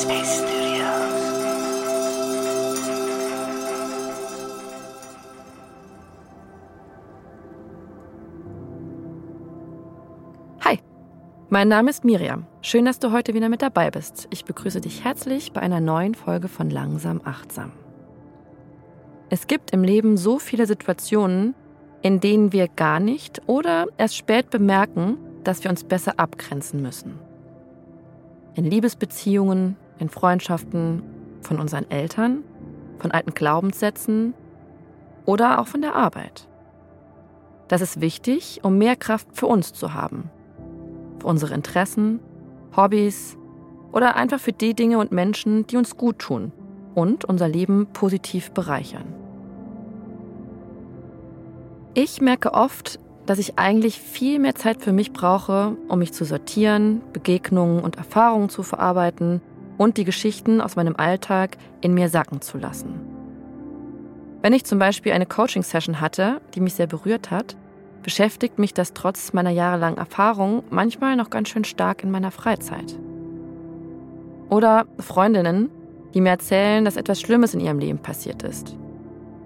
Hi, mein Name ist Miriam. Schön, dass du heute wieder mit dabei bist. Ich begrüße dich herzlich bei einer neuen Folge von Langsam Achtsam. Es gibt im Leben so viele Situationen, in denen wir gar nicht oder erst spät bemerken, dass wir uns besser abgrenzen müssen. In Liebesbeziehungen, in Freundschaften, von unseren Eltern, von alten Glaubenssätzen oder auch von der Arbeit. Das ist wichtig, um mehr Kraft für uns zu haben. Für unsere Interessen, Hobbys oder einfach für die Dinge und Menschen, die uns gut tun und unser Leben positiv bereichern. Ich merke oft, dass ich eigentlich viel mehr Zeit für mich brauche, um mich zu sortieren, Begegnungen und Erfahrungen zu verarbeiten und die Geschichten aus meinem Alltag in mir sacken zu lassen. Wenn ich zum Beispiel eine Coaching-Session hatte, die mich sehr berührt hat, beschäftigt mich das trotz meiner jahrelangen Erfahrung manchmal noch ganz schön stark in meiner Freizeit. Oder Freundinnen, die mir erzählen, dass etwas Schlimmes in ihrem Leben passiert ist.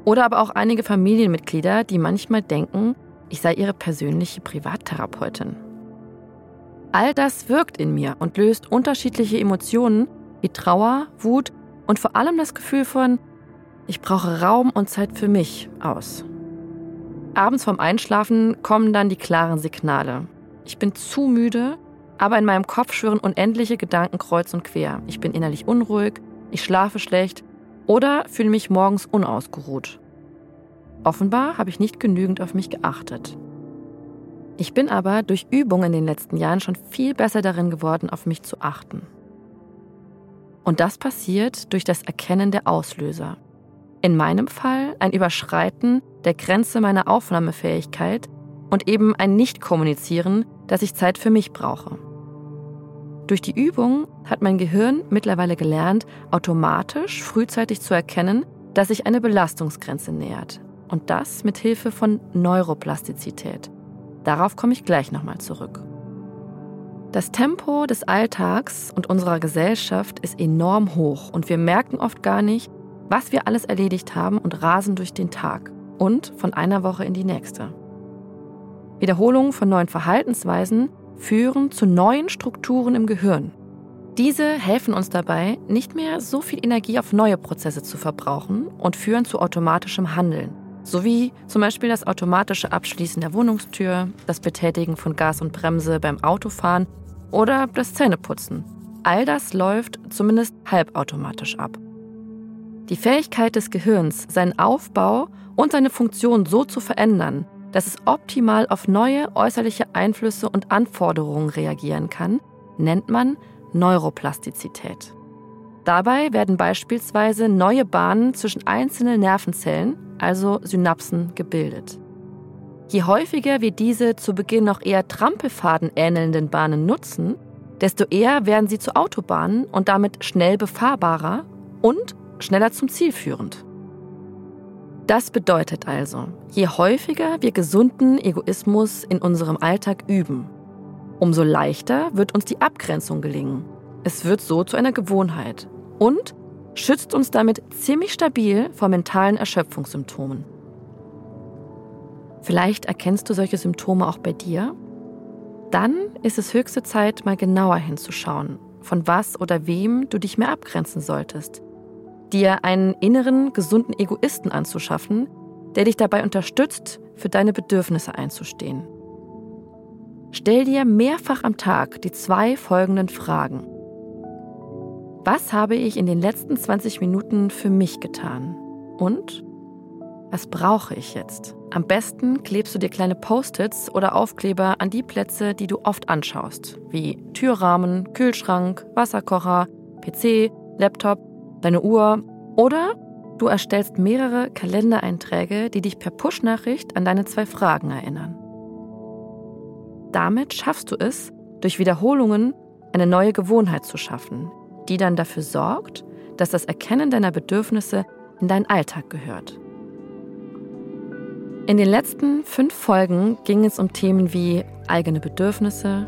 Oder aber auch einige Familienmitglieder, die manchmal denken, ich sei ihre persönliche Privattherapeutin. All das wirkt in mir und löst unterschiedliche Emotionen wie Trauer, Wut und vor allem das Gefühl von, ich brauche Raum und Zeit für mich aus. Abends vorm Einschlafen kommen dann die klaren Signale. Ich bin zu müde, aber in meinem Kopf schwirren unendliche Gedanken kreuz und quer. Ich bin innerlich unruhig, ich schlafe schlecht oder fühle mich morgens unausgeruht. Offenbar habe ich nicht genügend auf mich geachtet. Ich bin aber durch Übung in den letzten Jahren schon viel besser darin geworden, auf mich zu achten. Und das passiert durch das Erkennen der Auslöser. In meinem Fall ein Überschreiten der Grenze meiner Aufnahmefähigkeit und eben ein Nicht-Kommunizieren, dass ich Zeit für mich brauche. Durch die Übung hat mein Gehirn mittlerweile gelernt, automatisch frühzeitig zu erkennen, dass sich eine Belastungsgrenze nähert. Und das mit Hilfe von Neuroplastizität. Darauf komme ich gleich nochmal zurück. Das Tempo des Alltags und unserer Gesellschaft ist enorm hoch und wir merken oft gar nicht, was wir alles erledigt haben und rasen durch den Tag und von einer Woche in die nächste. Wiederholungen von neuen Verhaltensweisen führen zu neuen Strukturen im Gehirn. Diese helfen uns dabei, nicht mehr so viel Energie auf neue Prozesse zu verbrauchen und führen zu automatischem Handeln, sowie zum Beispiel das automatische Abschließen der Wohnungstür, das Betätigen von Gas und Bremse beim Autofahren oder das Zähneputzen. All das läuft zumindest halbautomatisch ab. Die Fähigkeit des Gehirns, seinen Aufbau und seine Funktion so zu verändern, dass es optimal auf neue äußerliche Einflüsse und Anforderungen reagieren kann, nennt man Neuroplastizität. Dabei werden beispielsweise neue Bahnen zwischen einzelnen Nervenzellen, also Synapsen, gebildet. Je häufiger wir diese zu Beginn noch eher Trampelfaden ähnelnden Bahnen nutzen, desto eher werden sie zu Autobahnen und damit schnell befahrbarer und schneller zum Ziel führend. Das bedeutet also, je häufiger wir gesunden Egoismus in unserem Alltag üben, umso leichter wird uns die Abgrenzung gelingen. Es wird so zu einer Gewohnheit und schützt uns damit ziemlich stabil vor mentalen Erschöpfungssymptomen. Vielleicht erkennst du solche Symptome auch bei dir? Dann ist es höchste Zeit, mal genauer hinzuschauen, von was oder wem du dich mehr abgrenzen solltest dir einen inneren, gesunden Egoisten anzuschaffen, der dich dabei unterstützt, für deine Bedürfnisse einzustehen. Stell dir mehrfach am Tag die zwei folgenden Fragen. Was habe ich in den letzten 20 Minuten für mich getan? Und was brauche ich jetzt? Am besten klebst du dir kleine Post-its oder Aufkleber an die Plätze, die du oft anschaust, wie Türrahmen, Kühlschrank, Wasserkocher, PC, Laptop deine Uhr oder du erstellst mehrere Kalendereinträge, die dich per Push-Nachricht an deine zwei Fragen erinnern. Damit schaffst du es, durch Wiederholungen eine neue Gewohnheit zu schaffen, die dann dafür sorgt, dass das Erkennen deiner Bedürfnisse in deinen Alltag gehört. In den letzten fünf Folgen ging es um Themen wie eigene Bedürfnisse,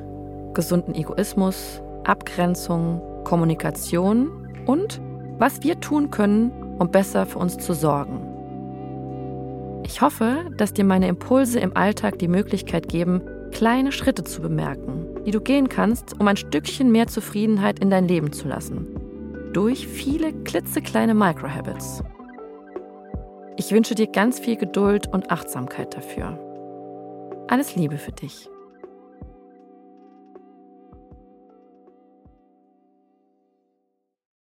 gesunden Egoismus, Abgrenzung, Kommunikation und was wir tun können, um besser für uns zu sorgen. Ich hoffe, dass dir meine Impulse im Alltag die Möglichkeit geben, kleine Schritte zu bemerken, die du gehen kannst, um ein Stückchen mehr Zufriedenheit in dein Leben zu lassen. Durch viele klitzekleine Microhabits. Ich wünsche dir ganz viel Geduld und Achtsamkeit dafür. Alles Liebe für dich.